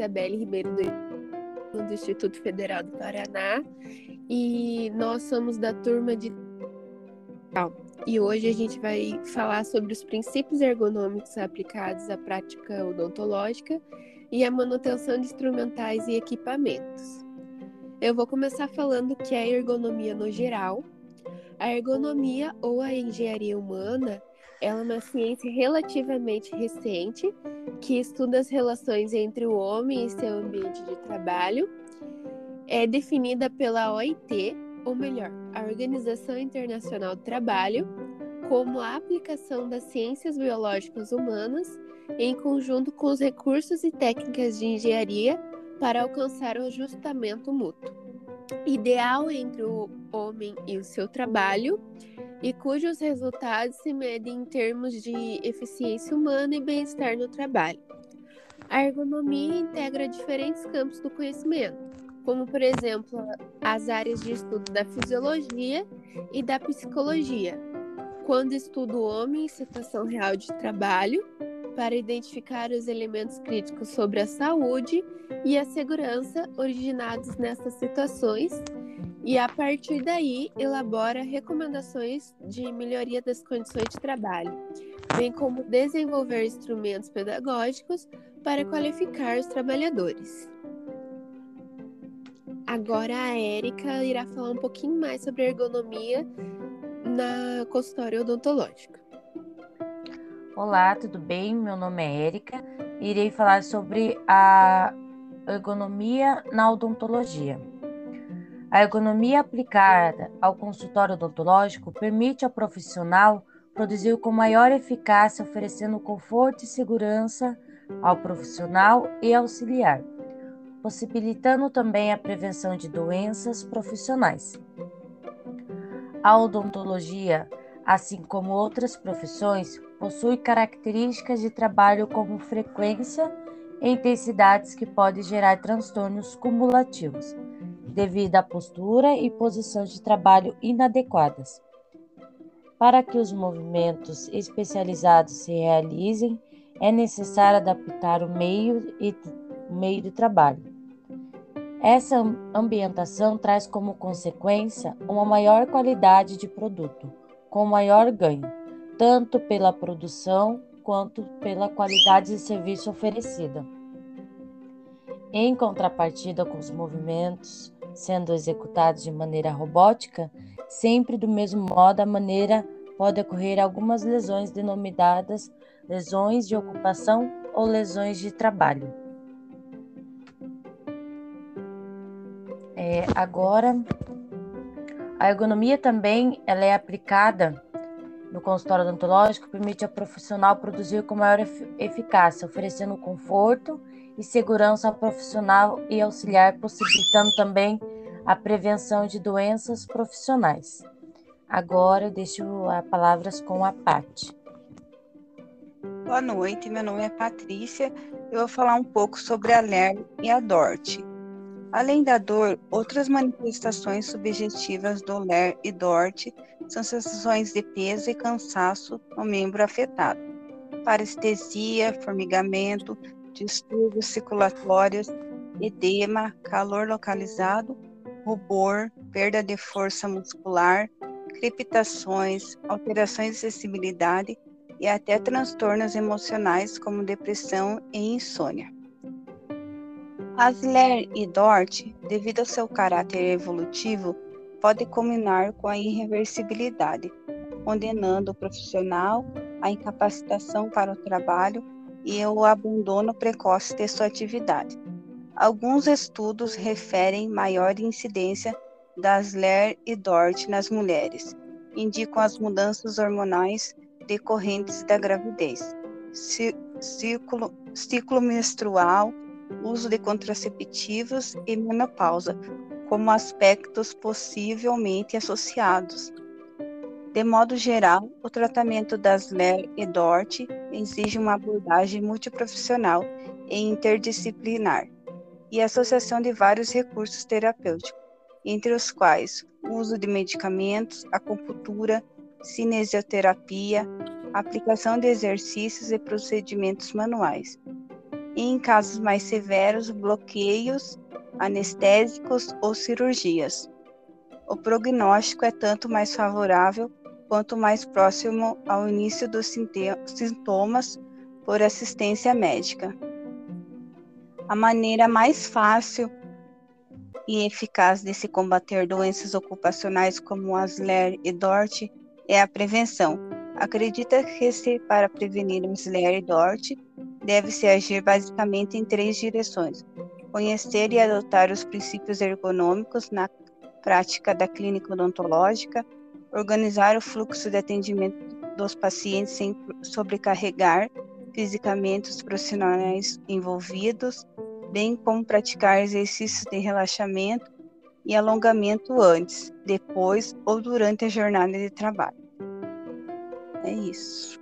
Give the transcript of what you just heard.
Isabelle Ribeiro do, do Instituto Federal do Paraná e nós somos da turma de. E hoje a gente vai falar sobre os princípios ergonômicos aplicados à prática odontológica e à manutenção de instrumentais e equipamentos. Eu vou começar falando o que é ergonomia no geral. A ergonomia ou a engenharia humana ela é uma ciência relativamente recente que estuda as relações entre o homem e seu ambiente de trabalho. É definida pela OIT, ou melhor, a Organização Internacional do Trabalho, como a aplicação das ciências biológicas humanas em conjunto com os recursos e técnicas de engenharia para alcançar o ajustamento mútuo, ideal entre o homem e o seu trabalho e cujos resultados se medem em termos de eficiência humana e bem-estar no trabalho. A ergonomia integra diferentes campos do conhecimento, como, por exemplo, as áreas de estudo da fisiologia e da psicologia, quando estuda o homem em situação real de trabalho, para identificar os elementos críticos sobre a saúde e a segurança originados nessas situações e a partir daí elabora recomendações de melhoria das condições de trabalho, bem como desenvolver instrumentos pedagógicos para qualificar os trabalhadores. Agora a Érica irá falar um pouquinho mais sobre ergonomia na consultória odontológica. Olá, tudo bem? Meu nome é Érica irei falar sobre a ergonomia na odontologia. A ergonomia aplicada ao consultório odontológico permite ao profissional produzir com maior eficácia, oferecendo conforto e segurança ao profissional e auxiliar, possibilitando também a prevenção de doenças profissionais. A odontologia, assim como outras profissões, possui características de trabalho como frequência e intensidades que podem gerar transtornos cumulativos devido à postura e posição de trabalho inadequadas. Para que os movimentos especializados se realizem, é necessário adaptar o meio e o meio de trabalho. Essa ambientação traz como consequência uma maior qualidade de produto, com maior ganho, tanto pela produção quanto pela qualidade de serviço oferecida. Em contrapartida com os movimentos sendo executados de maneira robótica, sempre do mesmo modo, a maneira pode ocorrer algumas lesões denominadas lesões de ocupação ou lesões de trabalho. É, agora, a ergonomia também ela é aplicada no consultório odontológico, permite ao profissional produzir com maior eficácia, oferecendo conforto e segurança ao profissional e auxiliar, possibilitando também a prevenção de doenças profissionais. Agora eu deixo as palavras com a Pati. Boa noite, meu nome é Patrícia. Eu vou falar um pouco sobre a LER e a DORT. Além da dor, outras manifestações subjetivas do LER e DORT são sensações de peso e cansaço no membro afetado, parestesia, formigamento, distúrbios circulatórios, edema, calor localizado, rubor, perda de força muscular, crepitações, alterações de sensibilidade e até transtornos emocionais como depressão e insônia. Asler e Dort, devido ao seu caráter evolutivo, pode culminar com a irreversibilidade, condenando o profissional à incapacitação para o trabalho e o abandono precoce de sua atividade. Alguns estudos referem maior incidência das LER e DORT nas mulheres, indicam as mudanças hormonais decorrentes da gravidez, ciclo, ciclo menstrual, uso de contraceptivos e menopausa, como aspectos possivelmente associados. De modo geral, o tratamento das LER e DORT exige uma abordagem multiprofissional e interdisciplinar e associação de vários recursos terapêuticos, entre os quais o uso de medicamentos, acupuntura, cinesioterapia, aplicação de exercícios e procedimentos manuais. E, em casos mais severos, bloqueios anestésicos ou cirurgias. O prognóstico é tanto mais favorável quanto mais próximo ao início dos sintomas por assistência médica. A maneira mais fácil e eficaz de se combater doenças ocupacionais como Asler e Dort é a prevenção. Acredita que se para prevenir Asler e Dort deve-se agir basicamente em três direções: conhecer e adotar os princípios ergonômicos na prática da clínica odontológica, organizar o fluxo de atendimento dos pacientes sem sobrecarregar fisicamente os profissionais envolvidos, bem como praticar exercícios de relaxamento e alongamento antes, depois ou durante a jornada de trabalho. É isso.